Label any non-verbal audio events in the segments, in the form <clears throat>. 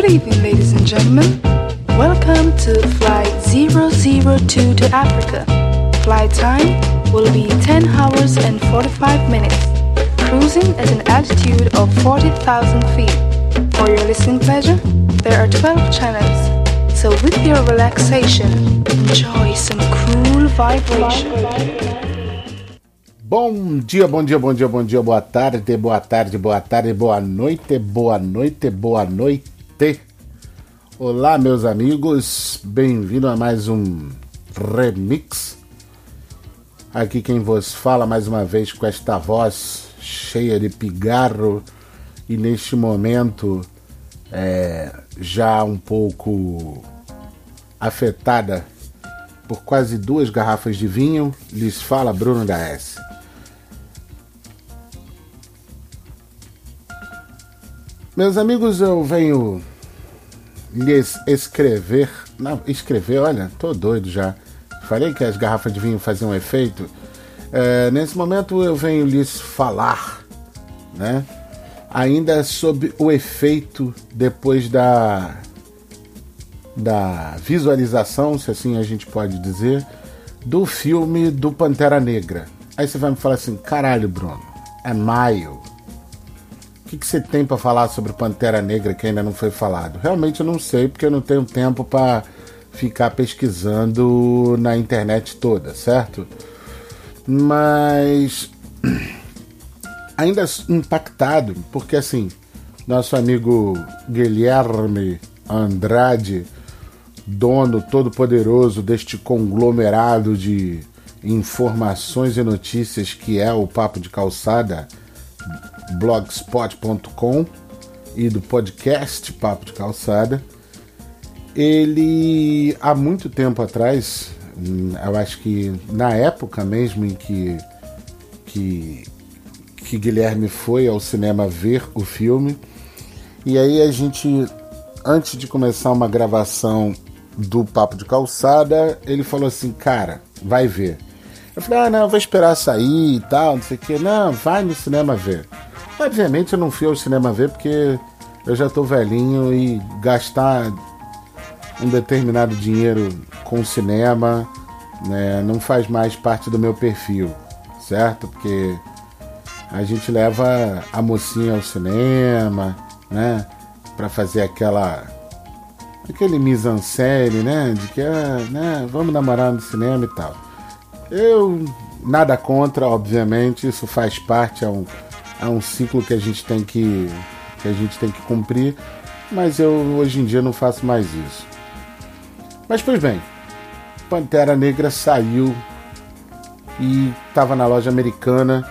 Good evening, ladies and gentlemen. Welcome to Flight 002 to Africa. Flight time will be 10 hours and 45 minutes, cruising at an altitude of 40,000 feet. For your listening pleasure, there are 12 channels, so with your relaxation, enjoy some cool vibration. Bom dia, bom dia, bom dia, bom dia, boa tarde, boa tarde, boa tarde, boa noite, boa noite, boa noite. Olá, meus amigos, bem-vindo a mais um remix. Aqui quem vos fala mais uma vez com esta voz cheia de pigarro e neste momento é, já um pouco afetada por quase duas garrafas de vinho, lhes fala Bruno da S. Meus amigos, eu venho lhes escrever. Não, escrever, olha, tô doido já. Falei que as garrafas de vinho faziam efeito. É, nesse momento eu venho lhes falar, né? Ainda sobre o efeito depois da da visualização, se assim a gente pode dizer, do filme do Pantera Negra. Aí você vai me falar assim, caralho, Bruno, é maio que, que você tem para falar sobre Pantera Negra que ainda não foi falado? Realmente eu não sei, porque eu não tenho tempo para ficar pesquisando na internet toda, certo? Mas <clears throat> ainda impactado, porque assim, nosso amigo Guilherme Andrade, dono todo-poderoso deste conglomerado de informações e notícias que é o Papo de Calçada, blogspot.com e do podcast Papo de Calçada. Ele, há muito tempo atrás, hum, eu acho que na época mesmo em que, que, que Guilherme foi ao cinema ver o filme, e aí a gente, antes de começar uma gravação do Papo de Calçada, ele falou assim: Cara, vai ver. Eu falei: Ah, não, vou esperar sair e tal, não sei o que. Não, vai no cinema ver. Obviamente eu não fui ao cinema ver porque eu já tô velhinho e gastar um determinado dinheiro com cinema né, não faz mais parte do meu perfil, certo? Porque a gente leva a mocinha ao cinema, né? Pra fazer aquela. aquele mise-en-scène, né? De que, ah, né, vamos namorar no cinema e tal. Eu nada contra, obviamente, isso faz parte, é um é um ciclo que a gente tem que, que a gente tem que cumprir, mas eu hoje em dia não faço mais isso. Mas pois bem, Pantera Negra saiu e tava na loja americana,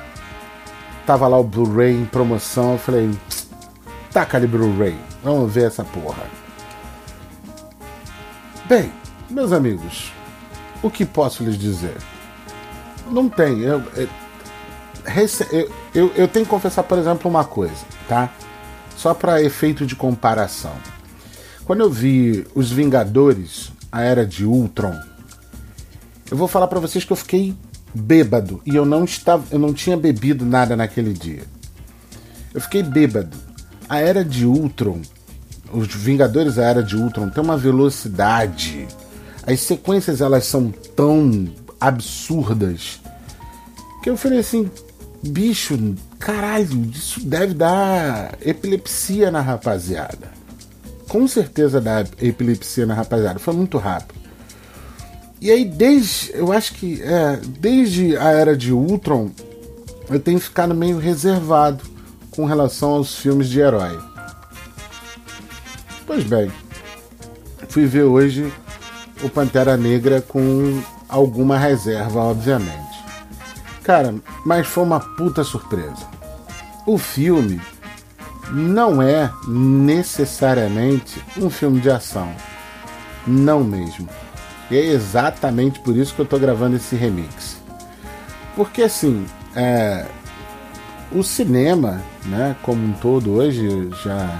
tava lá o Blu-ray em promoção, eu falei, taca ali Blu-ray, vamos ver essa porra. Bem, meus amigos, o que posso lhes dizer? Não tem, eu, eu eu, eu, eu tenho que confessar, por exemplo, uma coisa, tá? Só para efeito de comparação. Quando eu vi Os Vingadores, a Era de Ultron, eu vou falar para vocês que eu fiquei bêbado e eu não estava, eu não tinha bebido nada naquele dia. Eu fiquei bêbado. A Era de Ultron, os Vingadores a Era de Ultron tem uma velocidade. As sequências elas são tão absurdas que eu falei assim, bicho, caralho, isso deve dar epilepsia na rapaziada. Com certeza dá epilepsia na rapaziada. Foi muito rápido. E aí, desde. Eu acho que. É, desde a era de Ultron, eu tenho ficado meio reservado com relação aos filmes de herói. Pois bem, fui ver hoje o Pantera Negra com alguma reserva, obviamente. Cara, mas foi uma puta surpresa. O filme não é necessariamente um filme de ação. Não mesmo. E é exatamente por isso que eu tô gravando esse remix. Porque assim, é, o cinema, né, como um todo, hoje já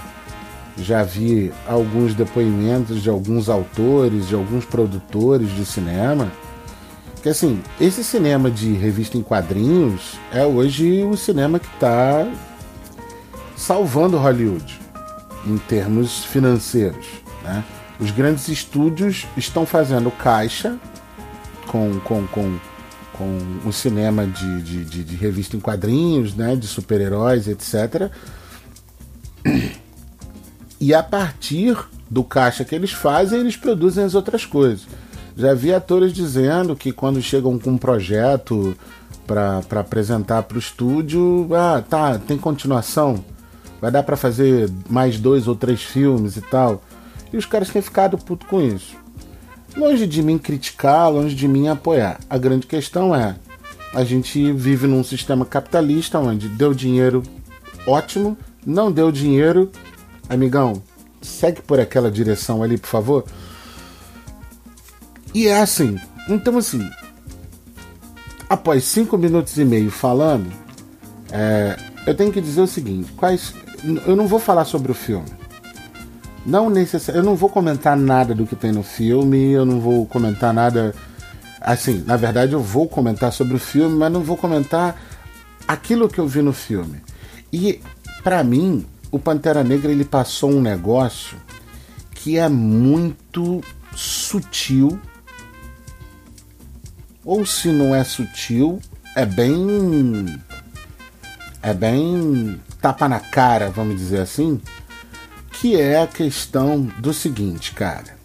já vi alguns depoimentos de alguns autores, de alguns produtores de cinema que assim, esse cinema de revista em quadrinhos é hoje o cinema que está salvando Hollywood. em termos financeiros. Né? Os grandes estúdios estão fazendo caixa com, com, com, com o cinema de, de, de, de revista em quadrinhos, né? de super-heróis, etc. E a partir do caixa que eles fazem, eles produzem as outras coisas. Já vi atores dizendo que quando chegam com um projeto para apresentar para o estúdio, ah, tá, tem continuação, vai dar para fazer mais dois ou três filmes e tal. E os caras têm ficado puto com isso. Longe de mim criticar, longe de mim apoiar. A grande questão é: a gente vive num sistema capitalista onde deu dinheiro, ótimo, não deu dinheiro, amigão, segue por aquela direção ali, por favor. E é assim. Então, assim, após cinco minutos e meio falando, é, eu tenho que dizer o seguinte: quais, eu não vou falar sobre o filme. Não necessari eu não vou comentar nada do que tem no filme, eu não vou comentar nada. Assim, na verdade, eu vou comentar sobre o filme, mas não vou comentar aquilo que eu vi no filme. E, para mim, o Pantera Negra ele passou um negócio que é muito sutil. Ou se não é sutil, é bem. É bem tapa na cara, vamos dizer assim. Que é a questão do seguinte, cara.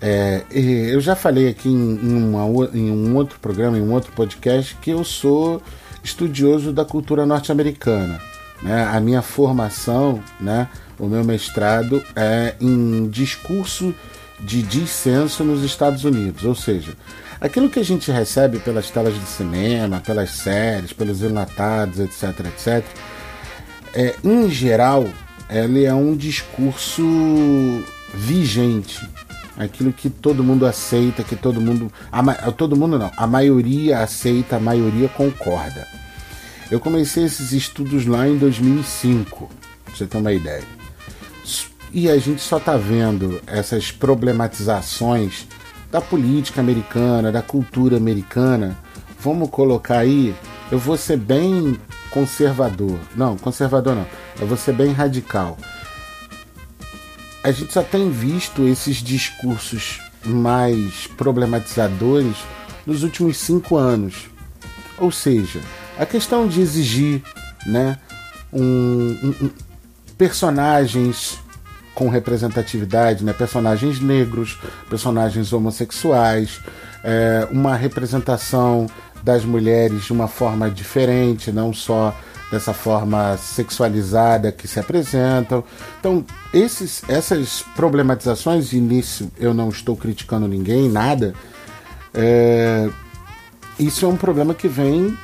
É, eu já falei aqui em, uma, em um outro programa, em um outro podcast, que eu sou estudioso da cultura norte-americana. Né? A minha formação, né? o meu mestrado é em discurso de dissenso nos Estados Unidos, ou seja, aquilo que a gente recebe pelas telas de cinema, pelas séries, pelos enlatados, etc, etc, é, em geral, ele é um discurso vigente, aquilo que todo mundo aceita, que todo mundo, a, todo mundo não, a maioria aceita, a maioria concorda. Eu comecei esses estudos lá em 2005, pra você ter uma ideia. E a gente só está vendo essas problematizações da política americana, da cultura americana. Vamos colocar aí, eu vou ser bem conservador. Não, conservador não. Eu vou ser bem radical. A gente só tem visto esses discursos mais problematizadores nos últimos cinco anos. Ou seja, a questão de exigir né, um, um, um, personagens com representatividade, né, personagens negros, personagens homossexuais, é, uma representação das mulheres de uma forma diferente, não só dessa forma sexualizada que se apresentam. Então, esses, essas problematizações, e nisso eu não estou criticando ninguém, nada, é, isso é um problema que vem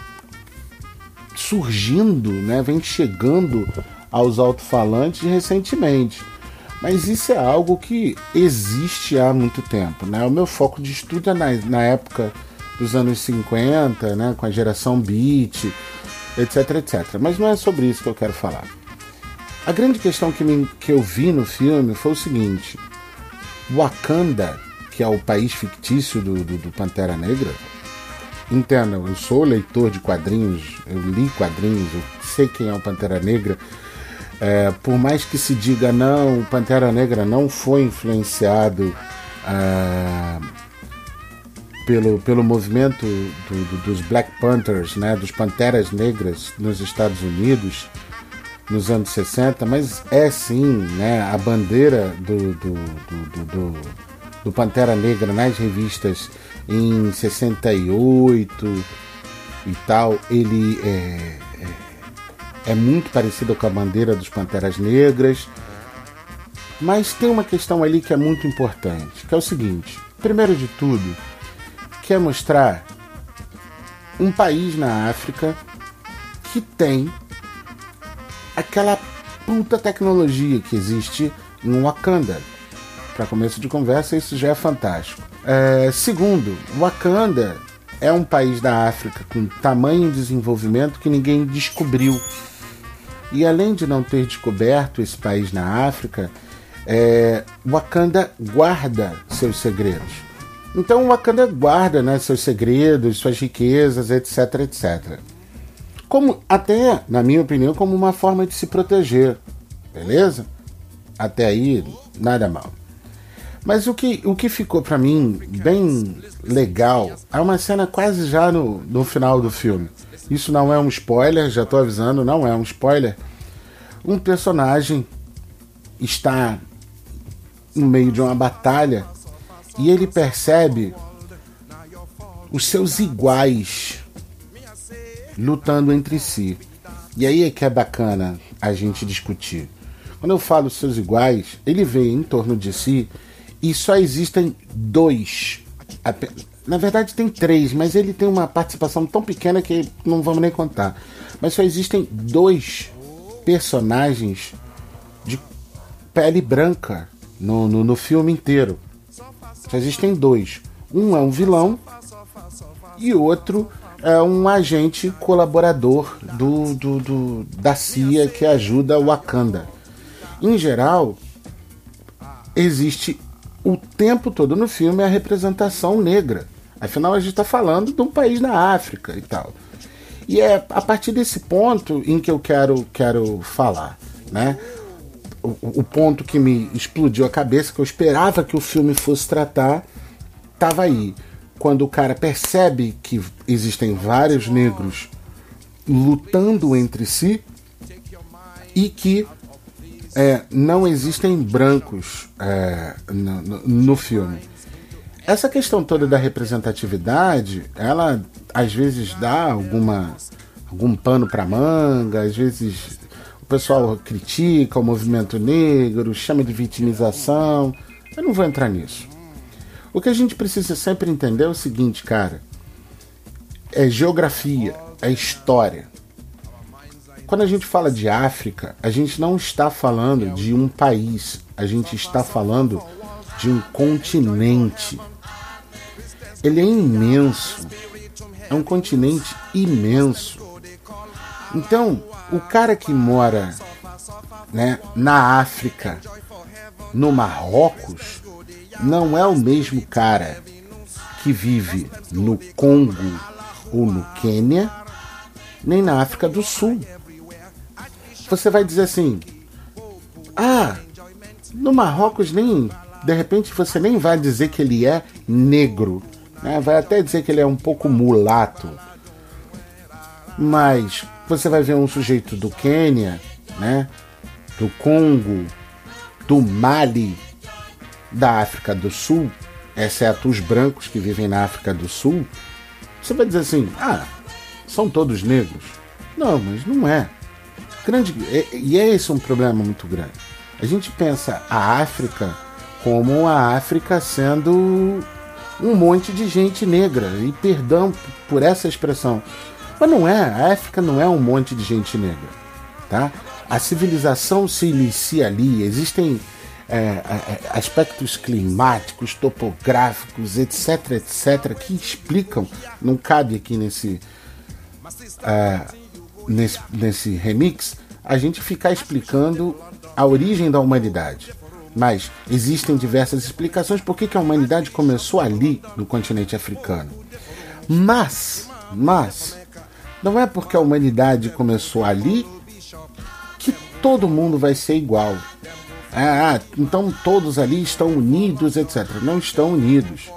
surgindo, né, vem chegando aos alto-falantes recentemente. Mas isso é algo que existe há muito tempo. Né? O meu foco de estudo é na, na época dos anos 50, né, com a geração beat, etc, etc. Mas não é sobre isso que eu quero falar. A grande questão que, me, que eu vi no filme foi o seguinte: Wakanda, que é o país fictício do, do, do Pantera Negra, Entenda, eu sou leitor de quadrinhos, eu li quadrinhos, eu sei quem é o Pantera Negra. É, por mais que se diga não, o Pantera Negra não foi influenciado é, pelo, pelo movimento do, do, dos Black Panthers, né, dos Panteras Negras nos Estados Unidos nos anos 60, mas é sim né, a bandeira do, do, do, do, do Pantera Negra nas revistas em 68 e tal, ele é, é, muito parecido com a bandeira dos Panteras Negras. Mas tem uma questão ali que é muito importante, que é o seguinte: primeiro de tudo, quer mostrar um país na África que tem aquela puta tecnologia que existe no Wakanda. Para começo de conversa, isso já é fantástico. É, segundo, Wakanda é um país da África com tamanho desenvolvimento que ninguém descobriu. E além de não ter descoberto esse país na África, é, Wakanda guarda seus segredos. Então Wakanda guarda né, seus segredos, suas riquezas, etc, etc. Como até, na minha opinião, como uma forma de se proteger, beleza? Até aí, nada mal. Mas o que, o que ficou para mim bem legal é uma cena quase já no, no final do filme. Isso não é um spoiler, já tô avisando, não é um spoiler. Um personagem está no meio de uma batalha e ele percebe os seus iguais lutando entre si. E aí é que é bacana a gente discutir. Quando eu falo seus iguais, ele vê em torno de si e só existem dois. Na verdade tem três, mas ele tem uma participação tão pequena que não vamos nem contar. Mas só existem dois personagens de pele branca no, no, no filme inteiro. Só existem dois. Um é um vilão e outro é um agente colaborador do, do, do, da CIA que ajuda o Wakanda. Em geral, existe o tempo todo no filme a representação negra. Afinal, a gente está falando de um país na África e tal. E é a partir desse ponto em que eu quero, quero falar. Né? O, o ponto que me explodiu a cabeça, que eu esperava que o filme fosse tratar, estava aí quando o cara percebe que existem vários negros lutando entre si e que é, não existem brancos é, no, no, no, filme. Essa questão toda da representatividade, ela às vezes dá alguma algum pano para manga, às vezes o pessoal critica o movimento negro, chama de vitimização. Eu não vou entrar nisso. O que a gente precisa sempre entender é o seguinte, cara: é geografia, é história. Quando a gente fala de África, a gente não está falando de um país, a gente está falando de um continente. Ele é imenso. É um continente imenso. Então, o cara que mora né, na África, no Marrocos, não é o mesmo cara que vive no Congo ou no Quênia, nem na África do Sul. Você vai dizer assim: ah, no Marrocos nem. De repente você nem vai dizer que ele é negro, né? vai até dizer que ele é um pouco mulato. Mas você vai ver um sujeito do Quênia, né? do Congo, do Mali, da África do Sul, exceto os brancos que vivem na África do Sul, você vai dizer assim: ah, são todos negros. Não, mas não é. Grande, e é esse um problema muito grande. A gente pensa a África como a África sendo um monte de gente negra, e perdão por essa expressão. Mas não é, a África não é um monte de gente negra. Tá? A civilização se inicia ali, existem é, é, é, aspectos climáticos, topográficos, etc, etc, que explicam, não cabe aqui nesse, é, nesse, nesse remix, a gente ficar explicando a origem da humanidade. Mas existem diversas explicações por que, a humanidade começou ali, no continente africano. Mas, mas, não é porque a humanidade começou ali que todo mundo vai ser igual. Ah, ah, então todos ali estão unidos, etc. Não estão unidos.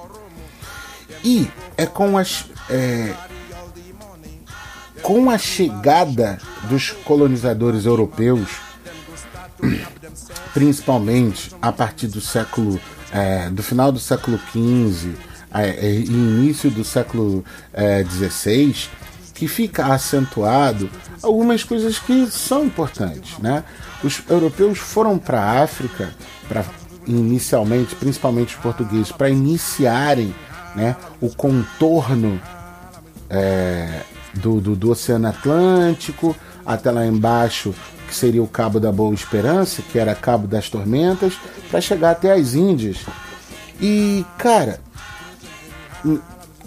E é com as. É, com a chegada dos colonizadores europeus, principalmente a partir do século. É, do final do século XV é, é, e início do século XVI, é, que fica acentuado algumas coisas que são importantes, né? Os europeus foram para a África, para inicialmente, principalmente os portugueses, para iniciarem né, o contorno é, do, do, do Oceano Atlântico até lá embaixo, que seria o Cabo da Boa Esperança, que era Cabo das Tormentas, para chegar até as Índias. E, cara,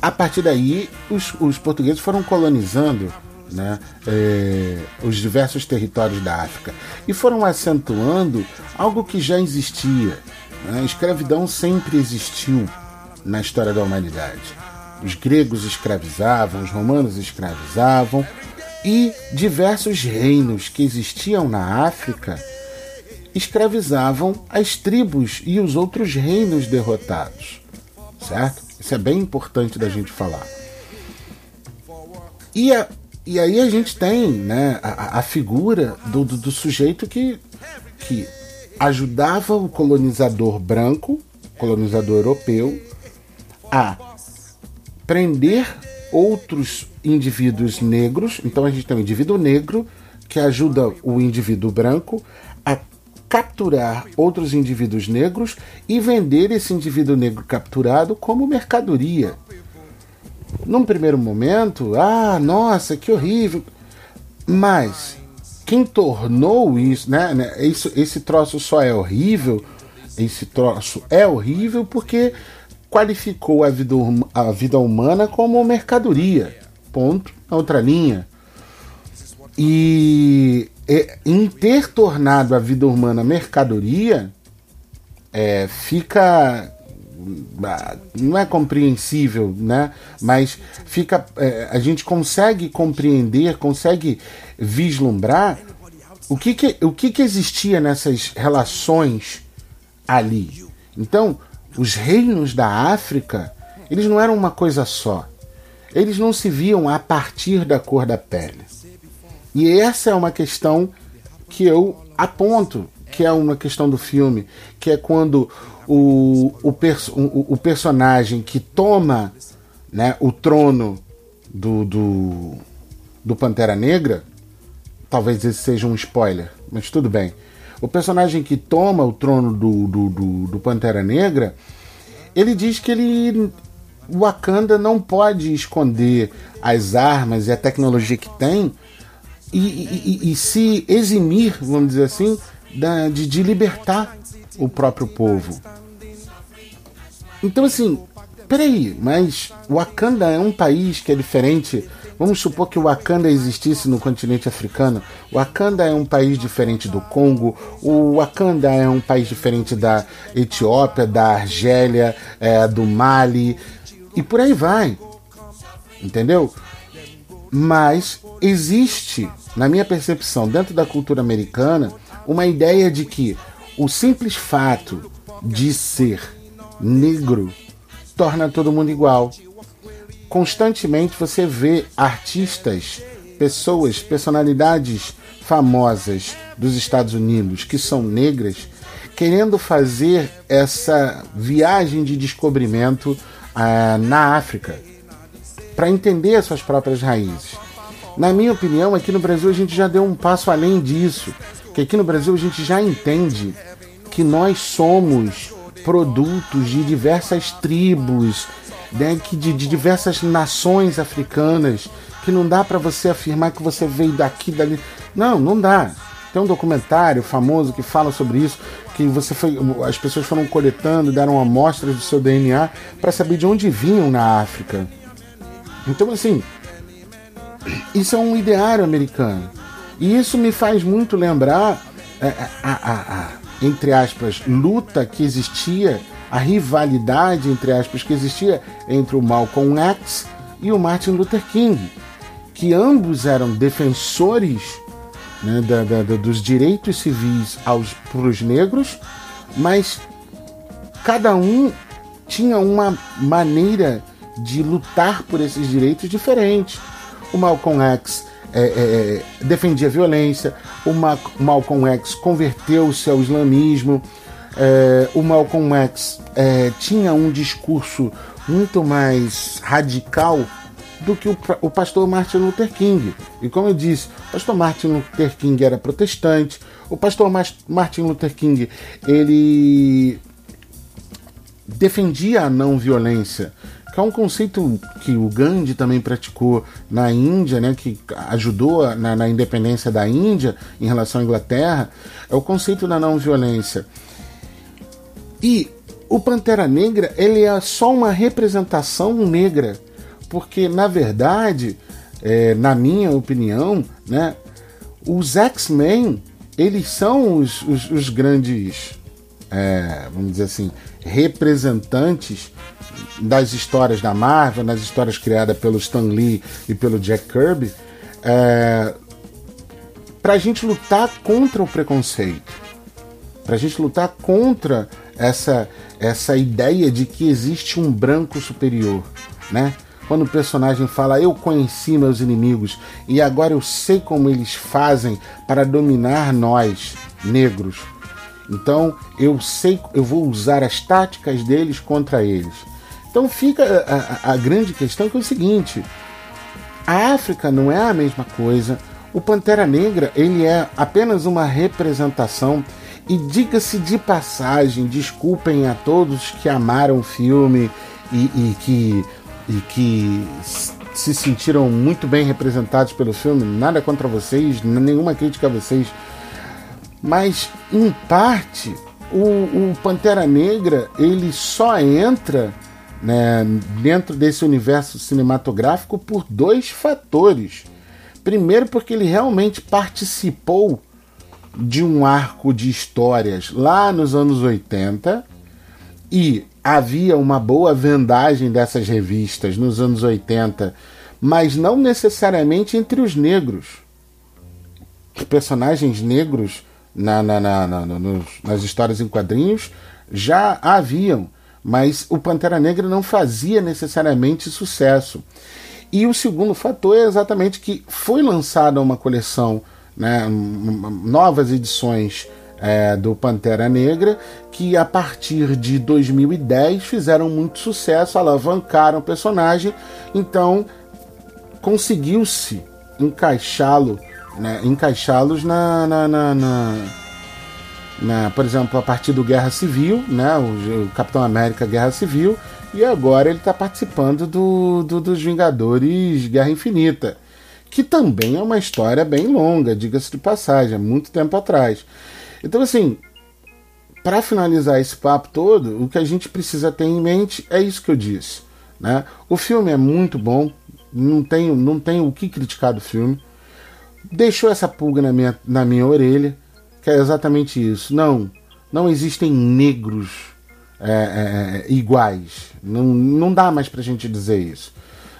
a partir daí, os, os portugueses foram colonizando né, é, os diversos territórios da África e foram acentuando algo que já existia. Né? A escravidão sempre existiu na história da humanidade. Os gregos escravizavam, os romanos escravizavam e diversos reinos que existiam na África escravizavam as tribos e os outros reinos derrotados, certo? Isso é bem importante da gente falar. E, a, e aí a gente tem né, a, a figura do, do, do sujeito que, que ajudava o colonizador branco, colonizador europeu, a prender outros indivíduos negros. Então a gente tem um indivíduo negro que ajuda o indivíduo branco a capturar outros indivíduos negros e vender esse indivíduo negro capturado como mercadoria. Num primeiro momento, ah, nossa, que horrível. Mas quem tornou isso, né, né? Isso, esse troço só é horrível, esse troço é horrível porque qualificou a vida, a vida humana como mercadoria. Ponto. Outra linha. E em ter tornado a vida humana mercadoria, é, fica não é compreensível, né? Mas fica, é, a gente consegue compreender, consegue vislumbrar o que que, o que que existia nessas relações ali. Então, os reinos da África, eles não eram uma coisa só. Eles não se viam a partir da cor da pele. E essa é uma questão que eu aponto, que é uma questão do filme, que é quando o, o, o, o personagem que toma né, o trono do, do, do Pantera Negra, talvez esse seja um spoiler, mas tudo bem. O personagem que toma o trono do, do, do, do Pantera Negra, ele diz que ele Wakanda não pode esconder as armas e a tecnologia que tem e, e, e se eximir, vamos dizer assim, da, de, de libertar o próprio povo. Então, assim, peraí, mas Wakanda é um país que é diferente. Vamos supor que o Wakanda existisse no continente africano. O Wakanda é um país diferente do Congo. O Wakanda é um país diferente da Etiópia, da Argélia, é, do Mali e por aí vai. Entendeu? Mas existe, na minha percepção, dentro da cultura americana, uma ideia de que o simples fato de ser negro torna todo mundo igual. Constantemente você vê artistas, pessoas, personalidades famosas dos Estados Unidos que são negras querendo fazer essa viagem de descobrimento uh, na África para entender as suas próprias raízes. Na minha opinião, aqui no Brasil a gente já deu um passo além disso que aqui no Brasil a gente já entende que nós somos produtos de diversas tribos, né, de, de diversas nações africanas, que não dá para você afirmar que você veio daqui, dali. Não, não dá. Tem um documentário famoso que fala sobre isso, que você foi, as pessoas foram coletando, deram amostras do seu DNA para saber de onde vinham na África. Então, assim, isso é um ideário americano. E isso me faz muito lembrar a, a, a, a, entre aspas, luta que existia, a rivalidade, entre aspas, que existia entre o Malcolm X e o Martin Luther King, que ambos eram defensores né, da, da, dos direitos civis para os negros, mas cada um tinha uma maneira de lutar por esses direitos diferentes. O Malcolm X é, é, é, defendia a violência, o Malcolm X converteu-se ao islamismo, é, o Malcolm X é, tinha um discurso muito mais radical do que o, o, pastor Martin Luther King. E como eu disse, o pastor Martin Luther King era protestante, o pastor Martin Luther King ele defendia a não violência que é um conceito que o Gandhi também praticou na Índia, né, que ajudou na, na, independência da Índia em relação à Inglaterra, é o conceito da não violência. E o Pantera Negra ele é só uma representação negra, porque na verdade, é, na minha opinião, né, os X-Men eles são os, os, os grandes, é, vamos dizer assim, representantes das histórias da Marvel, nas histórias criadas pelo Stan Lee e pelo Jack Kirby, é, para a gente lutar contra o preconceito. para a gente lutar contra essa, essa ideia de que existe um branco superior, né? Quando o personagem fala eu conheci meus inimigos e agora eu sei como eles fazem para dominar nós, negros. Então eu sei, eu vou usar as táticas deles contra eles. Então fica a, a, grande questão que é o seguinte: a África não é a mesma coisa. O Pantera Negra ele é apenas uma representação e diga-se de passagem, desculpem a todos que amaram o filme e, e, que, e que se sentiram muito bem representados pelo filme. Nada contra vocês, nenhuma crítica a vocês. Mas, em parte, o, o Pantera Negra ele só entra né, dentro desse universo cinematográfico por dois fatores. Primeiro, porque ele realmente participou de um arco de histórias lá nos anos 80 e havia uma boa vendagem dessas revistas nos anos 80, mas não necessariamente entre os negros. Os personagens negros na, na, na, nos, nas histórias em quadrinhos já haviam, mas o Pantera Negra não fazia necessariamente sucesso. E o segundo fator é exatamente que foi lançada uma coleção né, novas edições é, do Pantera Negra, que a partir de 2010 fizeram muito sucesso, alavancaram o personagem, então conseguiu-se encaixá-lo, né, encaixá-los na, na, na, na, na, por exemplo, a partir do Guerra Civil, né, o, Capitão América Guerra Civil, e agora ele está participando do, do, dos Vingadores Guerra Infinita que também é uma história bem longa, diga-se de passagem, há muito tempo atrás. Então, assim, para finalizar esse papo todo, o que a gente precisa ter em mente é isso que eu disse. Né? O filme é muito bom, não tenho, não tenho o que criticar do filme. Deixou essa pulga na minha, na minha orelha, que é exatamente isso. Não, não existem negros é, é, iguais. Não, não dá mais para a gente dizer isso.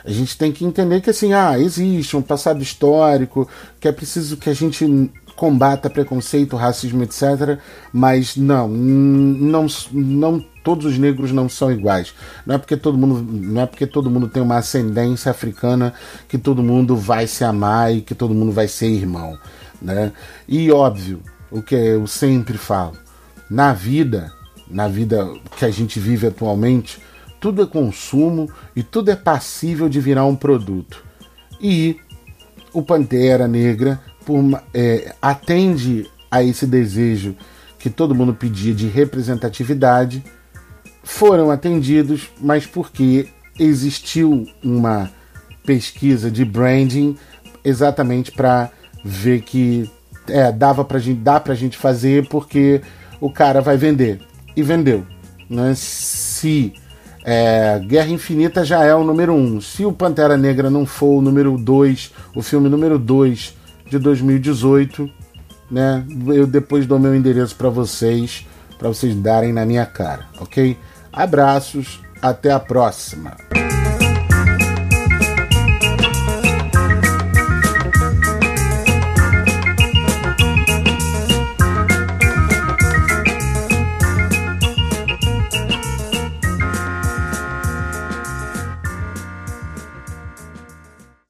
A gente tem que entender que assim, ah, existe um passado histórico, que é preciso que a gente combata preconceito, racismo, etc. Mas não, não, não todos os negros não são iguais. Não é porque todo mundo, não é porque todo mundo tem uma ascendência africana que todo mundo vai se amar e que todo mundo vai ser irmão, né? E óbvio, o que eu sempre falo, na vida, na vida que a gente vive atualmente, tudo é consumo e tudo é passível de virar um produto. E o Pantera Negra por, é, atende a esse desejo que todo mundo pedia de representatividade, foram atendidos, mas porque existiu uma pesquisa de branding exatamente para ver que é, dava pra gente, dá pra gente fazer porque o cara vai vender. E vendeu. Né? Se é, Guerra Infinita já é o número 1. Um. Se o Pantera Negra não for o número 2, o filme número 2 de 2018, né? Eu depois dou meu endereço para vocês, para vocês darem na minha cara, ok? Abraços, até a próxima.